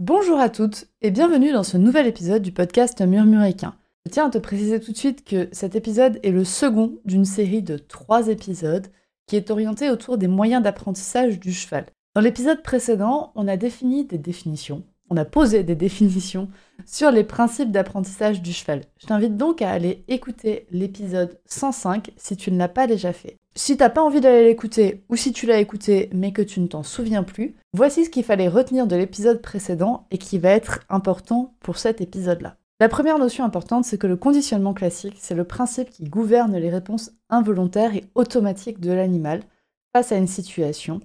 Bonjour à toutes et bienvenue dans ce nouvel épisode du podcast Murmuréquin. Je tiens à te préciser tout de suite que cet épisode est le second d'une série de trois épisodes qui est orienté autour des moyens d'apprentissage du cheval. Dans l'épisode précédent, on a défini des définitions, on a posé des définitions sur les principes d'apprentissage du cheval. Je t'invite donc à aller écouter l'épisode 105 si tu ne l'as pas déjà fait. Si t'as pas envie d'aller l'écouter ou si tu l'as écouté mais que tu ne t'en souviens plus, voici ce qu'il fallait retenir de l'épisode précédent et qui va être important pour cet épisode-là. La première notion importante, c'est que le conditionnement classique, c'est le principe qui gouverne les réponses involontaires et automatiques de l'animal face à une situation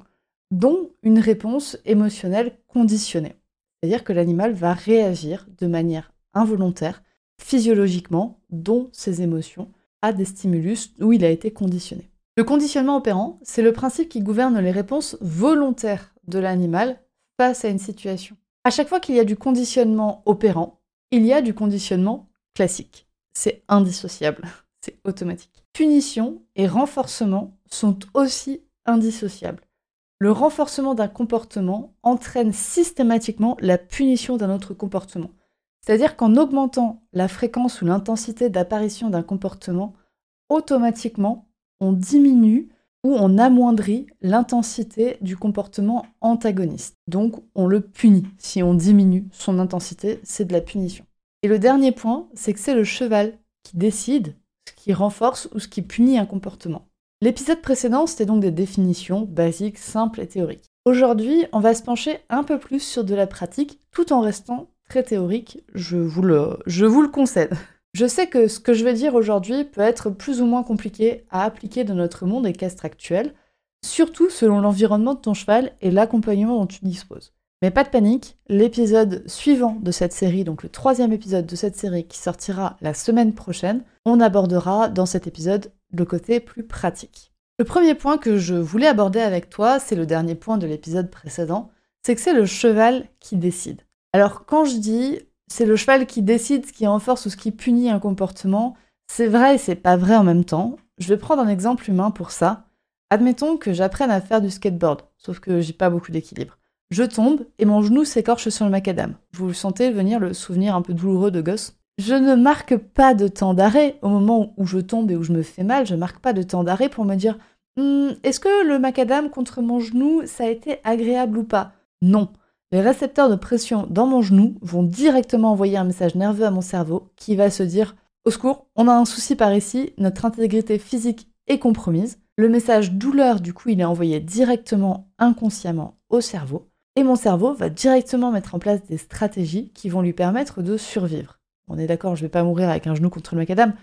dont une réponse émotionnelle conditionnée. C'est-à-dire que l'animal va réagir de manière involontaire, physiologiquement, dont ses émotions, à des stimulus où il a été conditionné. Le conditionnement opérant, c'est le principe qui gouverne les réponses volontaires de l'animal face à une situation. À chaque fois qu'il y a du conditionnement opérant, il y a du conditionnement classique. C'est indissociable, c'est automatique. Punition et renforcement sont aussi indissociables le renforcement d'un comportement entraîne systématiquement la punition d'un autre comportement. C'est-à-dire qu'en augmentant la fréquence ou l'intensité d'apparition d'un comportement, automatiquement, on diminue ou on amoindrit l'intensité du comportement antagoniste. Donc on le punit. Si on diminue son intensité, c'est de la punition. Et le dernier point, c'est que c'est le cheval qui décide ce qui renforce ou ce qui punit un comportement. L'épisode précédent, c'était donc des définitions basiques, simples et théoriques. Aujourd'hui, on va se pencher un peu plus sur de la pratique, tout en restant très théorique, je vous le, je vous le concède. Je sais que ce que je vais dire aujourd'hui peut être plus ou moins compliqué à appliquer dans notre monde équestre actuel, surtout selon l'environnement de ton cheval et l'accompagnement dont tu disposes. Mais pas de panique, l'épisode suivant de cette série, donc le troisième épisode de cette série qui sortira la semaine prochaine, on abordera dans cet épisode le côté plus pratique. Le premier point que je voulais aborder avec toi, c'est le dernier point de l'épisode précédent, c'est que c'est le cheval qui décide. Alors quand je dis c'est le cheval qui décide ce qui renforce ou ce qui punit un comportement, c'est vrai et c'est pas vrai en même temps. Je vais prendre un exemple humain pour ça. Admettons que j'apprenne à faire du skateboard, sauf que j'ai pas beaucoup d'équilibre. Je tombe et mon genou s'écorche sur le macadam. Vous sentez venir le souvenir un peu douloureux de gosse? Je ne marque pas de temps d'arrêt au moment où je tombe et où je me fais mal. Je marque pas de temps d'arrêt pour me dire hmm, est-ce que le macadam contre mon genou, ça a été agréable ou pas? Non. Les récepteurs de pression dans mon genou vont directement envoyer un message nerveux à mon cerveau qui va se dire au secours, on a un souci par ici, notre intégrité physique est compromise. Le message douleur, du coup, il est envoyé directement inconsciemment au cerveau. Et mon cerveau va directement mettre en place des stratégies qui vont lui permettre de survivre on est d'accord, je vais pas mourir avec un genou contre le macadam,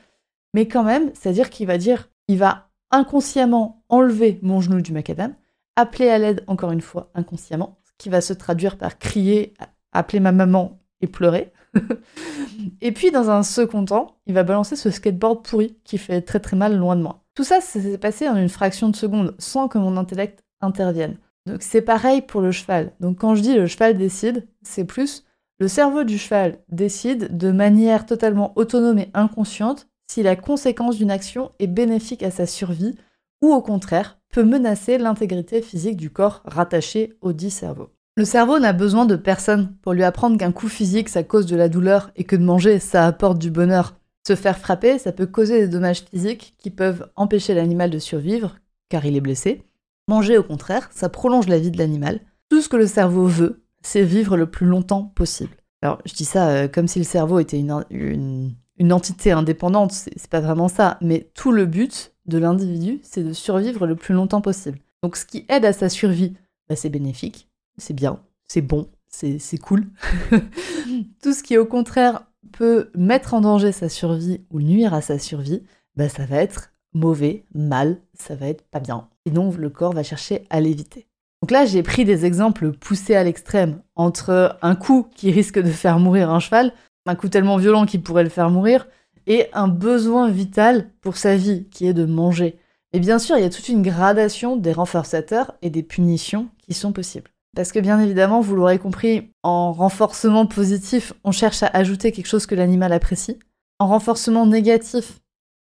mais quand même, c'est-à-dire qu'il va dire, il va inconsciemment enlever mon genou du macadam, appeler à l'aide encore une fois inconsciemment, qui va se traduire par crier, appeler ma maman et pleurer. et puis dans un second temps, il va balancer ce skateboard pourri qui fait très très mal loin de moi. Tout ça, ça s'est passé en une fraction de seconde sans que mon intellect intervienne. Donc c'est pareil pour le cheval. Donc quand je dis le cheval décide, c'est plus le cerveau du cheval décide de manière totalement autonome et inconsciente si la conséquence d'une action est bénéfique à sa survie ou au contraire peut menacer l'intégrité physique du corps rattaché au dit cerveau. Le cerveau n'a besoin de personne pour lui apprendre qu'un coup physique ça cause de la douleur et que de manger ça apporte du bonheur. Se faire frapper, ça peut causer des dommages physiques qui peuvent empêcher l'animal de survivre car il est blessé. Manger au contraire, ça prolonge la vie de l'animal. Tout ce que le cerveau veut, c'est vivre le plus longtemps possible. Alors, je dis ça euh, comme si le cerveau était une, entité indépendante, c'est pas vraiment ça, mais tout le but de l'individu, c'est de survivre le plus longtemps possible. Donc, ce qui aide à sa survie, bah, c'est bénéfique, c'est bien, c'est bon, c'est cool. tout ce qui, au contraire, peut mettre en danger sa survie ou nuire à sa survie, bah, ça va être mauvais, mal, ça va être pas bien. Et donc, le corps va chercher à l'éviter. Donc là, j'ai pris des exemples poussés à l'extrême entre un coup qui risque de faire mourir un cheval un coup tellement violent qui pourrait le faire mourir, et un besoin vital pour sa vie, qui est de manger. Et bien sûr, il y a toute une gradation des renforçateurs et des punitions qui sont possibles. Parce que bien évidemment, vous l'aurez compris, en renforcement positif, on cherche à ajouter quelque chose que l'animal apprécie. En renforcement négatif,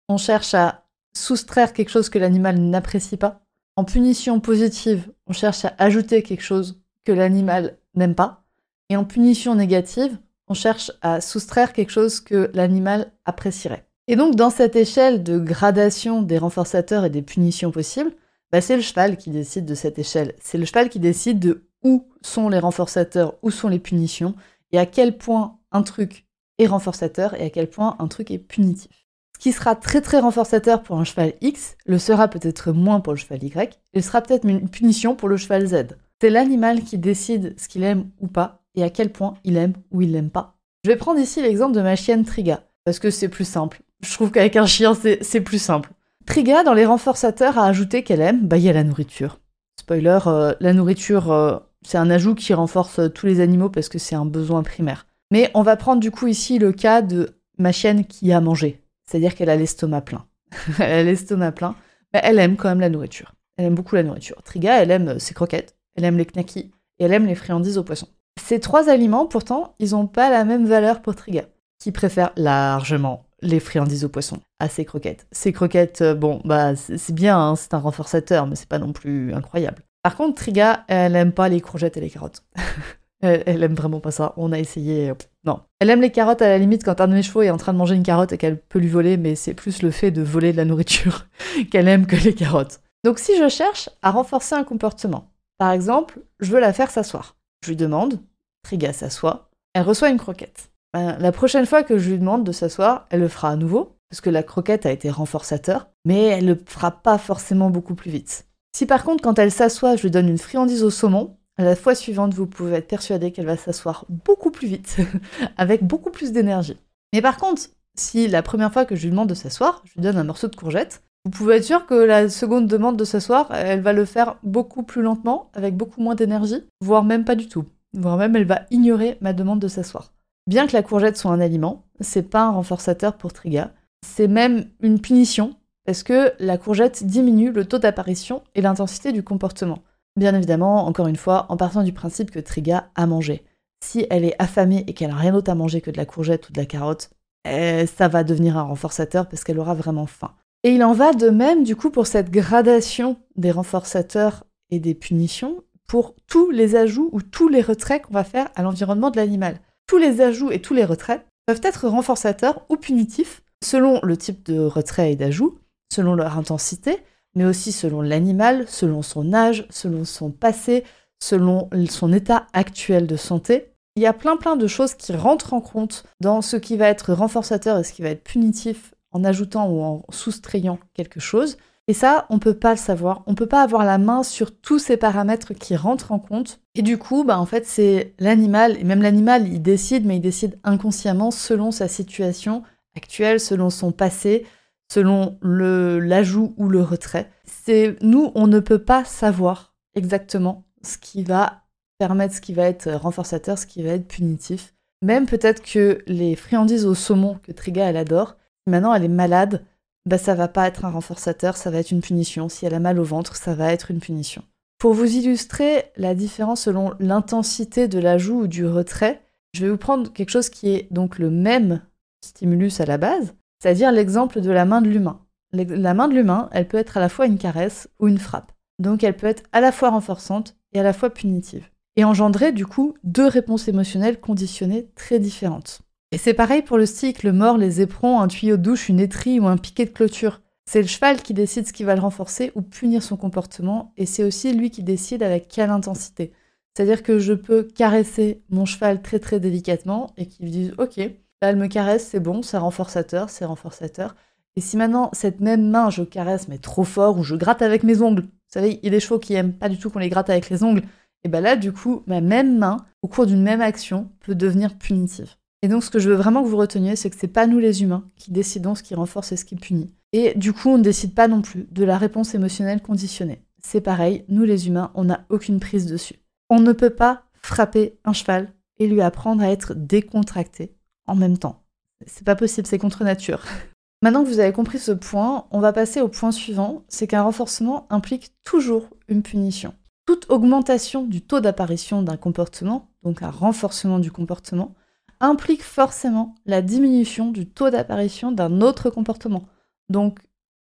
on cherche à soustraire quelque chose que l'animal n'apprécie pas. En punition positive, on cherche à ajouter quelque chose que l'animal n'aime pas. Et en punition négative, on cherche à soustraire quelque chose que l'animal apprécierait. Et donc dans cette échelle de gradation des renforçateurs et des punitions possibles, bah, c'est le cheval qui décide de cette échelle. C'est le cheval qui décide de où sont les renforçateurs, où sont les punitions, et à quel point un truc est renforçateur et à quel point un truc est punitif. Ce qui sera très très renforçateur pour un cheval X le sera peut-être moins pour le cheval Y, et sera peut-être une punition pour le cheval Z. C'est l'animal qui décide ce qu'il aime ou pas, et à quel point il aime ou il l'aime pas. Je vais prendre ici l'exemple de ma chienne Triga, parce que c'est plus simple. Je trouve qu'avec un chien, c'est plus simple. Triga, dans les renforçateurs, a ajouté qu'elle aime, bah il y a la nourriture. Spoiler, euh, la nourriture, euh, c'est un ajout qui renforce tous les animaux parce que c'est un besoin primaire. Mais on va prendre du coup ici le cas de ma chienne qui a mangé, c'est-à-dire qu'elle a l'estomac plein. elle a l'estomac plein, mais elle aime quand même la nourriture. Elle aime beaucoup la nourriture. Triga, elle aime ses croquettes, elle aime les knackis et elle aime les friandises au poisson. Ces trois aliments, pourtant, ils n'ont pas la même valeur pour Triga, qui préfère largement les friandises au poisson à ses croquettes. Ces croquettes, euh, bon, bah c'est bien, hein, c'est un renforçateur, mais c'est pas non plus incroyable. Par contre, Triga, elle aime pas les courgettes et les carottes. elle, aime vraiment pas ça. On a essayé. Non. Elle aime les carottes à la limite quand un de mes chevaux est en train de manger une carotte et qu'elle peut lui voler, mais c'est plus le fait de voler de la nourriture qu'elle aime que les carottes. Donc si je cherche à renforcer un comportement, par exemple, je veux la faire s'asseoir. Je lui demande, Triga s'assoit, elle reçoit une croquette. Ben, la prochaine fois que je lui demande de s'asseoir, elle le fera à nouveau, parce que la croquette a été renforçateur, mais elle le fera pas forcément beaucoup plus vite. Si par contre, quand elle s'assoit, je lui donne une friandise au saumon, à la fois suivante, vous pouvez être persuadé qu'elle va s'asseoir beaucoup plus vite, avec beaucoup plus d'énergie. Mais par contre, si la première fois que je lui demande de s'asseoir, je lui donne un morceau de courgette, vous pouvez être sûr que la seconde demande de s'asseoir, elle va le faire beaucoup plus lentement, avec beaucoup moins d'énergie, voire même pas du tout voire même elle va ignorer ma demande de s'asseoir. Bien que la courgette soit un aliment, c'est pas un renforçateur pour Triga, c'est même une punition parce que la courgette diminue le taux d'apparition et l'intensité du comportement? Bien évidemment, encore une fois, en partant du principe que Triga a mangé. Si elle est affamée et qu'elle n'a rien d'autre à manger que de la courgette ou de la carotte, eh, ça va devenir un renforçateur parce qu'elle aura vraiment faim. Et il en va de même du coup pour cette gradation des renforçateurs et des punitions pour tous les ajouts ou tous les retraits qu'on va faire à l'environnement de l'animal. Tous les ajouts et tous les retraits peuvent être renforçateurs ou punitifs selon le type de retrait et d'ajout, selon leur intensité, mais aussi selon l'animal, selon son âge, selon son passé, selon son état actuel de santé. Il y a plein plein de choses qui rentrent en compte dans ce qui va être renforçateur et ce qui va être punitif en ajoutant ou en soustrayant quelque chose. Et ça, on peut pas le savoir. On peut pas avoir la main sur tous ces paramètres qui rentrent en compte. Et du coup, bah en fait, c'est l'animal, et même l'animal, il décide, mais il décide inconsciemment selon sa situation actuelle, selon son passé, selon l'ajout ou le retrait. C'est nous, on ne peut pas savoir exactement ce qui va permettre, ce qui va être renforçateur, ce qui va être punitif. Même peut-être que les friandises au saumon que Triga elle adore, maintenant elle est malade, bah ça va pas être un renforçateur, ça va être une punition. Si elle a mal au ventre, ça va être une punition. Pour vous illustrer la différence selon l'intensité de l'ajout ou du retrait, je vais vous prendre quelque chose qui est donc le même stimulus à la base, c'est-à-dire l'exemple de la main de l'humain. La main de l'humain, elle peut être à la fois une caresse ou une frappe. Donc elle peut être à la fois renforçante et à la fois punitive. Et engendrer du coup deux réponses émotionnelles conditionnées très différentes. Et c'est pareil pour le stick, le mort, les éperons, un tuyau de douche, une étrie ou un piquet de clôture. C'est le cheval qui décide ce qui va le renforcer ou punir son comportement, et c'est aussi lui qui décide avec quelle intensité. C'est-à-dire que je peux caresser mon cheval très très délicatement et qu'il me dise Ok, là elle me caresse, c'est bon, c'est renforçateur, c'est renforçateur. Et si maintenant cette même main je caresse mais trop fort ou je gratte avec mes ongles, vous savez, il y a des chevaux qui aiment pas du tout qu'on les gratte avec les ongles, et ben là du coup ma même main au cours d'une même action peut devenir punitive. Et donc, ce que je veux vraiment que vous reteniez, c'est que c'est pas nous les humains qui décidons ce qui renforce et ce qui punit. Et du coup, on ne décide pas non plus de la réponse émotionnelle conditionnée. C'est pareil, nous les humains, on n'a aucune prise dessus. On ne peut pas frapper un cheval et lui apprendre à être décontracté en même temps. C'est pas possible, c'est contre nature. Maintenant que vous avez compris ce point, on va passer au point suivant, c'est qu'un renforcement implique toujours une punition. Toute augmentation du taux d'apparition d'un comportement, donc un renforcement du comportement, implique forcément la diminution du taux d'apparition d'un autre comportement, donc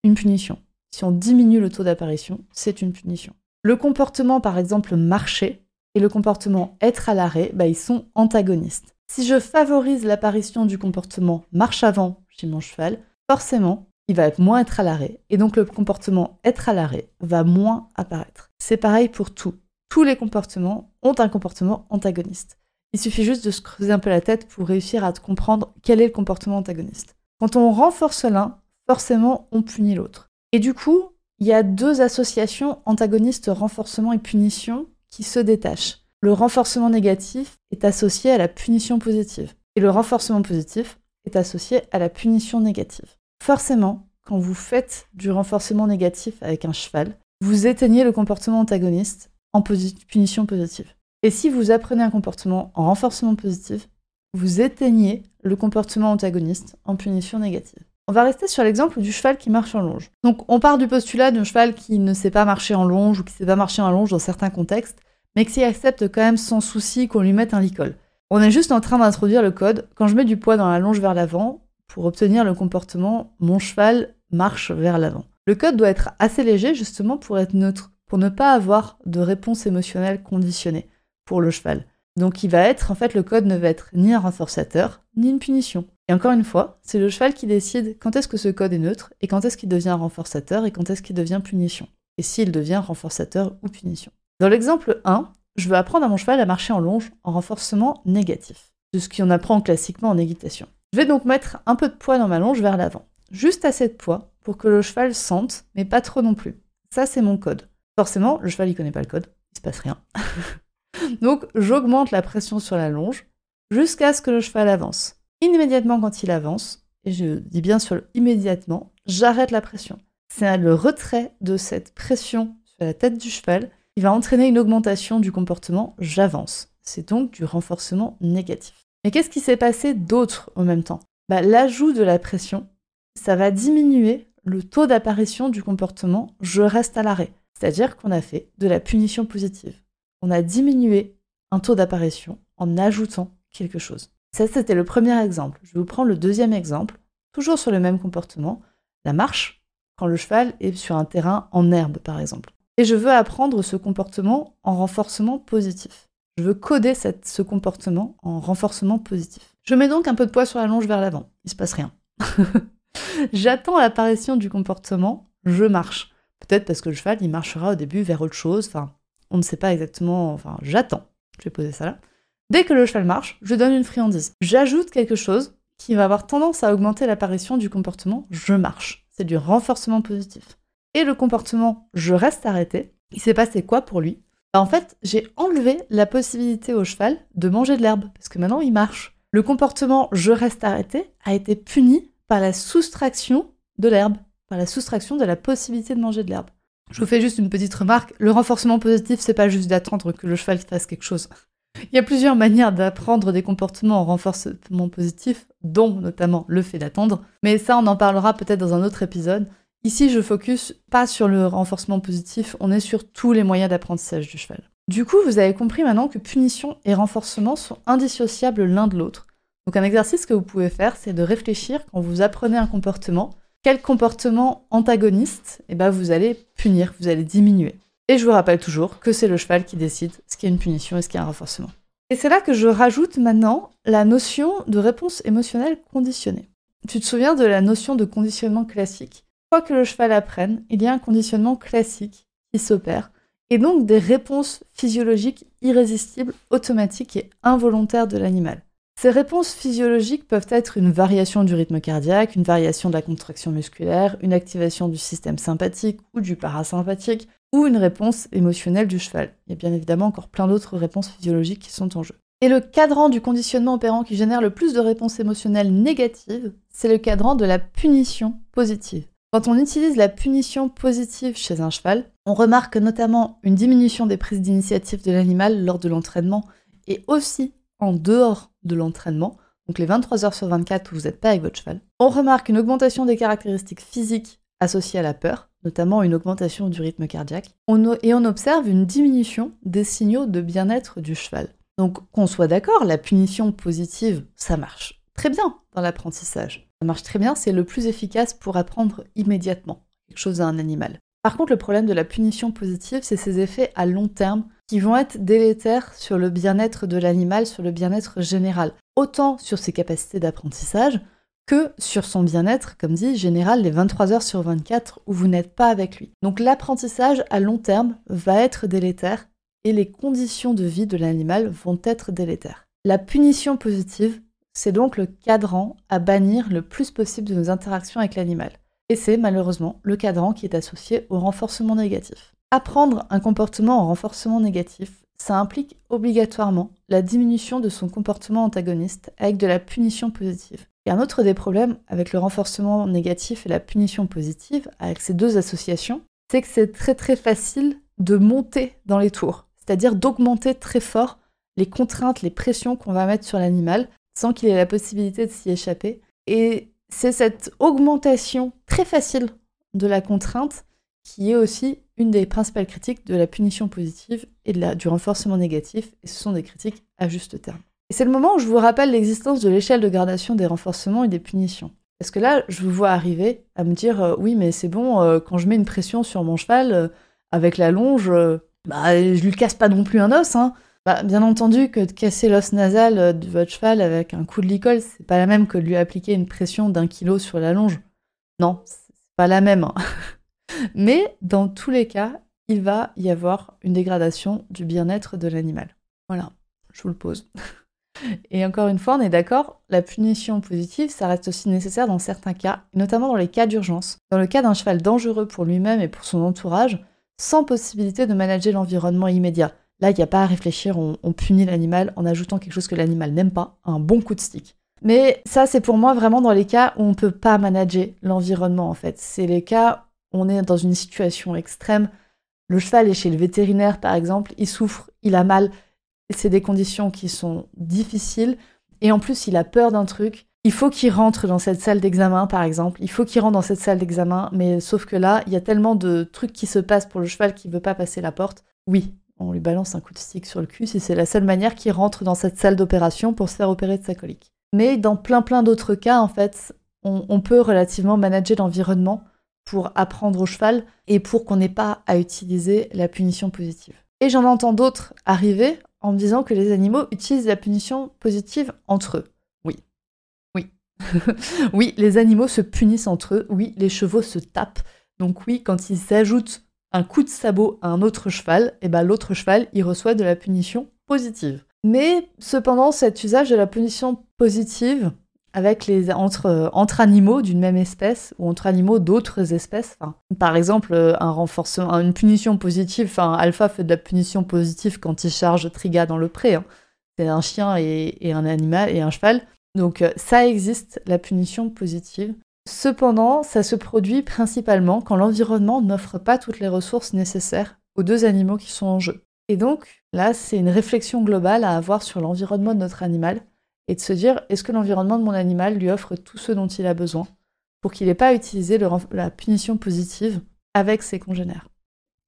une punition. Si on diminue le taux d'apparition, c'est une punition. Le comportement, par exemple, marcher et le comportement être à l'arrêt, bah, ils sont antagonistes. Si je favorise l'apparition du comportement marche avant chez mon cheval, forcément, il va moins être à l'arrêt. Et donc le comportement être à l'arrêt va moins apparaître. C'est pareil pour tout. Tous les comportements ont un comportement antagoniste. Il suffit juste de se creuser un peu la tête pour réussir à comprendre quel est le comportement antagoniste. Quand on renforce l'un, forcément on punit l'autre. Et du coup, il y a deux associations antagonistes renforcement et punition qui se détachent. Le renforcement négatif est associé à la punition positive. Et le renforcement positif est associé à la punition négative. Forcément, quand vous faites du renforcement négatif avec un cheval, vous éteignez le comportement antagoniste en punition positive. Et si vous apprenez un comportement en renforcement positif, vous éteignez le comportement antagoniste en punition négative. On va rester sur l'exemple du cheval qui marche en longe. Donc on part du postulat d'un cheval qui ne sait pas marcher en longe ou qui ne sait pas marcher en longe dans certains contextes, mais qui accepte quand même sans souci qu'on lui mette un licol. On est juste en train d'introduire le code. Quand je mets du poids dans la longe vers l'avant, pour obtenir le comportement mon cheval marche vers l'avant. Le code doit être assez léger justement pour être neutre, pour ne pas avoir de réponse émotionnelle conditionnée pour le cheval. Donc il va être, en fait, le code ne va être ni un renforçateur, ni une punition. Et encore une fois, c'est le cheval qui décide quand est-ce que ce code est neutre, et quand est-ce qu'il devient renforçateur, et quand est-ce qu'il devient punition. Et s'il devient renforçateur ou punition. Dans l'exemple 1, je veux apprendre à mon cheval à marcher en longe en renforcement négatif, de ce qu'on apprend classiquement en équitation. Je vais donc mettre un peu de poids dans ma longe vers l'avant. Juste assez de poids pour que le cheval sente, mais pas trop non plus. Ça, c'est mon code. Forcément, le cheval, il connaît pas le code, il se passe rien. Donc j'augmente la pression sur la longe jusqu'à ce que le cheval avance. Immédiatement quand il avance, et je dis bien sur le immédiatement, j'arrête la pression. C'est le retrait de cette pression sur la tête du cheval qui va entraîner une augmentation du comportement j'avance. C'est donc du renforcement négatif. Mais qu'est-ce qui s'est passé d'autre en même temps? Bah, L'ajout de la pression, ça va diminuer le taux d'apparition du comportement je reste à l'arrêt. C'est-à-dire qu'on a fait de la punition positive on a diminué un taux d'apparition en ajoutant quelque chose. Ça, c'était le premier exemple. Je vous prendre le deuxième exemple, toujours sur le même comportement, la marche, quand le cheval est sur un terrain en herbe, par exemple. Et je veux apprendre ce comportement en renforcement positif. Je veux coder ce comportement en renforcement positif. Je mets donc un peu de poids sur la longe vers l'avant. Il se passe rien. J'attends l'apparition du comportement, je marche. Peut-être parce que le cheval, il marchera au début vers autre chose, enfin, on ne sait pas exactement, enfin j'attends, je vais poser ça là. Dès que le cheval marche, je donne une friandise. J'ajoute quelque chose qui va avoir tendance à augmenter l'apparition du comportement je marche. C'est du renforcement positif. Et le comportement je reste arrêté, il s'est passé quoi pour lui? Bah, En fait, j'ai enlevé la possibilité au cheval de manger de l'herbe, parce que maintenant il marche. Le comportement je reste arrêté a été puni par la soustraction de l'herbe, par la soustraction de la possibilité de manger de l'herbe. Je vous fais juste une petite remarque. Le renforcement positif, c'est pas juste d'attendre que le cheval fasse quelque chose. Il y a plusieurs manières d'apprendre des comportements en renforcement positif, dont notamment le fait d'attendre. Mais ça, on en parlera peut-être dans un autre épisode. Ici, je focus pas sur le renforcement positif, on est sur tous les moyens d'apprentissage du cheval. Du coup, vous avez compris maintenant que punition et renforcement sont indissociables l'un de l'autre. Donc un exercice que vous pouvez faire, c'est de réfléchir quand vous apprenez un comportement quel comportement antagoniste eh ben, vous allez punir, vous allez diminuer. Et je vous rappelle toujours que c'est le cheval qui décide ce qui est une punition et ce qui est un renforcement. Et c'est là que je rajoute maintenant la notion de réponse émotionnelle conditionnée. Tu te souviens de la notion de conditionnement classique? Quoi que le cheval apprenne, il y a un conditionnement classique qui s'opère, et donc des réponses physiologiques irrésistibles, automatiques et involontaires de l'animal. Ces réponses physiologiques peuvent être une variation du rythme cardiaque, une variation de la contraction musculaire, une activation du système sympathique ou du parasympathique, ou une réponse émotionnelle du cheval. Il y a bien évidemment encore plein d'autres réponses physiologiques qui sont en jeu. Et le cadran du conditionnement opérant qui génère le plus de réponses émotionnelles négatives, c'est le cadran de la punition positive. Quand on utilise la punition positive chez un cheval, on remarque notamment une diminution des prises d'initiative de l'animal lors de l'entraînement et aussi en dehors de l'entraînement, donc les 23 heures sur 24 où vous n'êtes pas avec votre cheval, on remarque une augmentation des caractéristiques physiques associées à la peur, notamment une augmentation du rythme cardiaque, et on observe une diminution des signaux de bien-être du cheval. Donc qu'on soit d'accord, la punition positive, ça marche très bien dans l'apprentissage. Marche très bien, c'est le plus efficace pour apprendre immédiatement quelque chose à un animal. Par contre, le problème de la punition positive, c'est ses effets à long terme qui vont être délétères sur le bien-être de l'animal, sur le bien-être général, autant sur ses capacités d'apprentissage que sur son bien-être, comme dit, général les 23 heures sur 24 où vous n'êtes pas avec lui. Donc l'apprentissage à long terme va être délétère et les conditions de vie de l'animal vont être délétères. La punition positive, c'est donc le cadran à bannir le plus possible de nos interactions avec l'animal. Et c'est malheureusement le cadran qui est associé au renforcement négatif. Apprendre un comportement en renforcement négatif, ça implique obligatoirement la diminution de son comportement antagoniste avec de la punition positive. Et un autre des problèmes avec le renforcement négatif et la punition positive, avec ces deux associations, c'est que c'est très très facile de monter dans les tours, c'est-à-dire d'augmenter très fort les contraintes, les pressions qu'on va mettre sur l'animal sans qu'il ait la possibilité de s'y échapper. Et c'est cette augmentation très facile de la contrainte qui est aussi une des principales critiques de la punition positive et du renforcement négatif, et ce sont des critiques à juste terme. Et c'est le moment où je vous rappelle l'existence de l'échelle de gradation des renforcements et des punitions. Parce que là, je vous vois arriver à me dire euh, oui, mais c'est bon, euh, quand je mets une pression sur mon cheval euh, avec la longe, bah, je lui casse pas non plus un os, hein. Bah, bien entendu que de casser l'os nasal euh, de votre cheval avec un coup de licol, c'est pas la même que de lui appliquer une pression d'un kilo sur la longe. Non, c'est pas la même. Hein. Mais dans tous les cas, il va y avoir une dégradation du bien-être de l'animal. Voilà, je vous le pose. Et encore une fois, on est d'accord, la punition positive, ça reste aussi nécessaire dans certains cas, notamment dans les cas d'urgence. Dans le cas d'un cheval dangereux pour lui-même et pour son entourage, sans possibilité de manager l'environnement immédiat. Là, il n'y a pas à réfléchir, on, punit l'animal en ajoutant quelque chose que l'animal n'aime pas, un bon coup de stick. Mais ça, c'est pour moi vraiment dans les cas où on ne peut pas manager l'environnement, en fait. C'est les cas où on est dans une situation extrême. Le cheval est chez le vétérinaire, par exemple, il souffre, il a mal. C'est des conditions qui sont difficiles. Et en plus, il a peur d'un truc. Il faut qu'il rentre dans cette salle d'examen, par exemple. Il faut qu'il rentre dans cette salle d'examen. Mais sauf que là, il y a tellement de trucs qui se passent pour le cheval qui ne veut pas passer la porte. Oui, on lui balance un coup de stick sur le cul si c'est la seule manière qu'il rentre dans cette salle d'opération pour se faire opérer de sa colique. Mais dans plein plein d'autres cas, en fait, on, peut relativement manager l'environnement pour apprendre au cheval et pour qu'on n'ait pas à utiliser la punition positive. Et j'en entends d'autres arriver en me disant que les animaux utilisent la punition positive entre eux. Oui. Oui. oui, les animaux se punissent entre eux. Oui, les chevaux se tapent. Donc oui, quand ils s'ajoutent un coup de sabot à un autre cheval, et ben l'autre cheval, il reçoit de la punition positive. Mais cependant, cet usage de la punition positive avec les entre, entre animaux d'une même espèce ou entre animaux d'autres espèces. par exemple, un renforcement, une punition positive. Enfin, Alpha fait de la punition positive quand il charge Triga dans le pré. Hein. C'est un chien et, et, un animal et un cheval. Donc euh, ça existe, la punition positive. Cependant, ça se produit principalement quand l'environnement n'offre pas toutes les ressources nécessaires aux deux animaux qui sont en jeu. Et donc, là, c'est une réflexion globale à avoir sur l'environnement de notre animal et de se dire, est-ce que l'environnement de mon animal lui offre tout ce dont il a besoin pour qu'il n'ait pas à utiliser la punition positive avec ses congénères?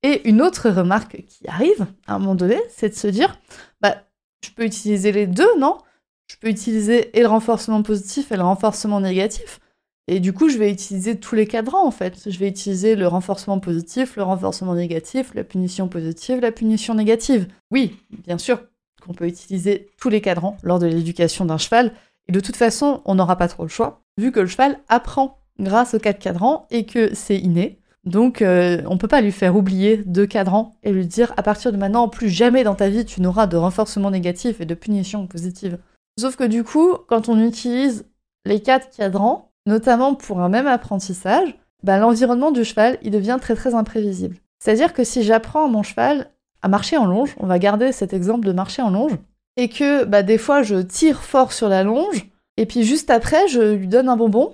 Et une autre remarque qui arrive à un moment donné, c'est de se dire, bah, je peux utiliser les deux, non? Je peux utiliser et le renforcement positif et le renforcement négatif. Et du coup, je vais utiliser tous les cadrans en fait. Je vais utiliser le renforcement positif, le renforcement négatif, la punition positive, la punition négative. Oui, bien sûr qu'on peut utiliser tous les cadrans lors de l'éducation d'un cheval. Et de toute façon, on n'aura pas trop le choix, vu que le cheval apprend grâce aux quatre cadrans et que c'est inné. Donc, euh, on ne peut pas lui faire oublier deux cadrans et lui dire à partir de maintenant, plus jamais dans ta vie, tu n'auras de renforcement négatif et de punition positive. Sauf que du coup, quand on utilise les quatre cadrans, notamment pour un même apprentissage, bah, l'environnement du cheval, il devient très très imprévisible. C'est-à-dire que si j'apprends à mon cheval à marcher en longe, on va garder cet exemple de marcher en longe, et que bah, des fois je tire fort sur la longe, et puis juste après je lui donne un bonbon.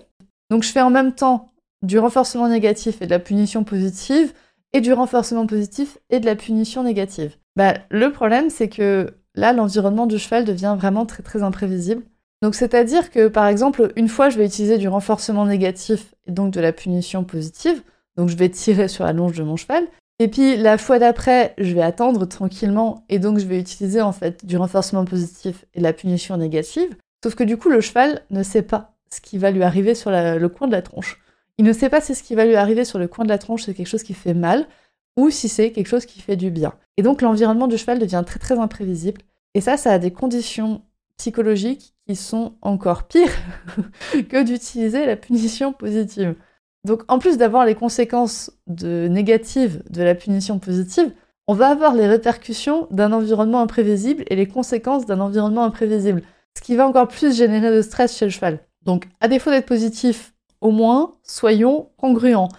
Donc je fais en même temps du renforcement négatif et de la punition positive, et du renforcement positif et de la punition négative. Bah, le problème c'est que là l'environnement du cheval devient vraiment très très imprévisible, Donc c'est-à-dire que par exemple, une fois je vais utiliser du renforcement négatif et donc de la punition positive, donc je vais tirer sur la longe de mon cheval, et puis la fois d'après, je vais attendre tranquillement et donc je vais utiliser en fait du renforcement positif et de la punition négative, sauf que du coup le cheval ne sait pas ce qui va lui arriver sur le coin de la tronche. Il ne sait pas si ce qui va lui arriver sur le coin de la tronche c'est quelque chose qui fait mal ou si c'est quelque chose qui fait du bien. Et donc l'environnement du cheval devient très très imprévisible. Et ça, ça a des conditions psychologiques sont encore pires que d'utiliser la punition positive. Donc en plus d'avoir les conséquences de négatives de la punition positive, on va avoir les répercussions d'un environnement imprévisible et les conséquences d'un environnement imprévisible, ce qui va encore plus générer de stress chez le cheval. Donc à défaut d'être positif, au moins soyons congruents,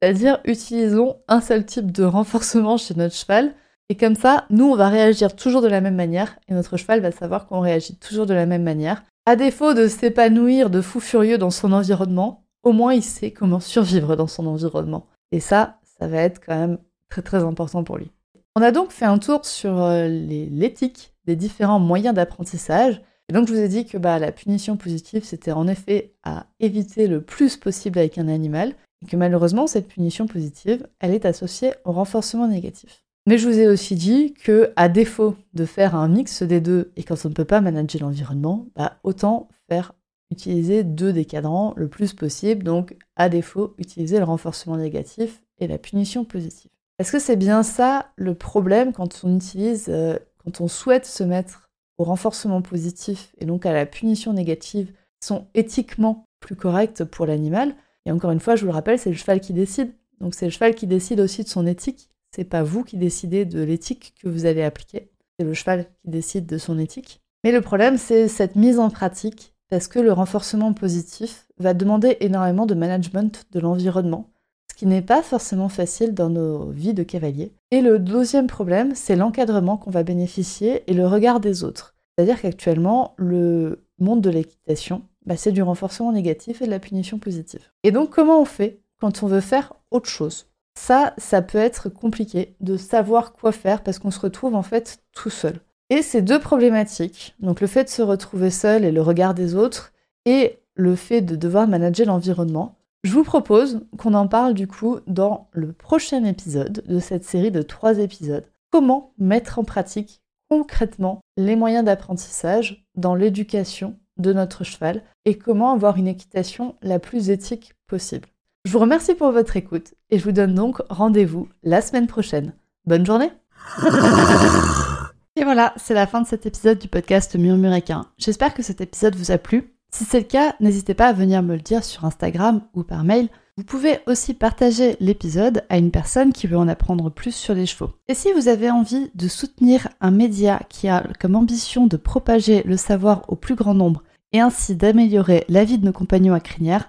c'est-à-dire utilisons un seul type de renforcement chez notre cheval et comme ça, nous, on va réagir toujours de la même manière et notre cheval va savoir qu'on réagit toujours de la même manière. À défaut de s'épanouir de fou furieux dans son environnement, au moins il sait comment survivre dans son environnement. Et ça, ça va être quand même très très important pour lui. On a donc fait un tour sur euh, l'éthique des différents moyens d'apprentissage. Et donc je vous ai dit que bah, la punition positive, c'était en effet à éviter le plus possible avec un animal, et que malheureusement, cette punition positive, elle est associée au renforcement négatif. Mais je vous ai aussi dit que, à défaut de faire un mix des deux, et quand on ne peut pas manager l'environnement, bah, autant faire utiliser deux des cadrans le plus possible, donc à défaut, utiliser le renforcement négatif et la punition positive. Est-ce que c'est bien ça le problème quand on utilise, euh, quand on souhaite se mettre au renforcement positif et donc à la punition négative, sont éthiquement plus correctes pour l'animal? Et encore une fois, je vous le rappelle, c'est le cheval qui décide. Donc c'est le cheval qui décide aussi de son éthique c'est pas vous qui décidez de l'éthique que vous allez appliquer, c'est le cheval qui décide de son éthique. Mais le problème, c'est cette mise en pratique, parce que le renforcement positif va demander énormément de management de l'environnement, ce qui n'est pas forcément facile dans nos vies de cavalier. Et le deuxième problème, c'est l'encadrement qu'on va bénéficier et le regard des autres. C'est-à-dire qu'actuellement, le monde de l'équitation, bah, c'est du renforcement négatif et de la punition positive. Et donc, comment on fait quand on veut faire autre chose? Ça, ça peut être compliqué de savoir quoi faire parce qu'on se retrouve en fait tout seul. Et ces deux problématiques, donc le fait de se retrouver seul et le regard des autres, et le fait de devoir manager l'environnement, je vous propose qu'on en parle du coup dans le prochain épisode de cette série de trois épisodes. Comment mettre en pratique concrètement les moyens d'apprentissage dans l'éducation de notre cheval et comment avoir une équitation la plus éthique possible. Je vous remercie pour votre écoute et je vous donne donc rendez-vous la semaine prochaine. Bonne journée Et voilà, c'est la fin de cet épisode du podcast Murmuréquin. J'espère que cet épisode vous a plu. Si c'est le cas, n'hésitez pas à venir me le dire sur Instagram ou par mail. Vous pouvez aussi partager l'épisode à une personne qui veut en apprendre plus sur les chevaux. Et si vous avez envie de soutenir un média qui a comme ambition de propager le savoir au plus grand nombre et ainsi d'améliorer la vie de nos compagnons à crinière,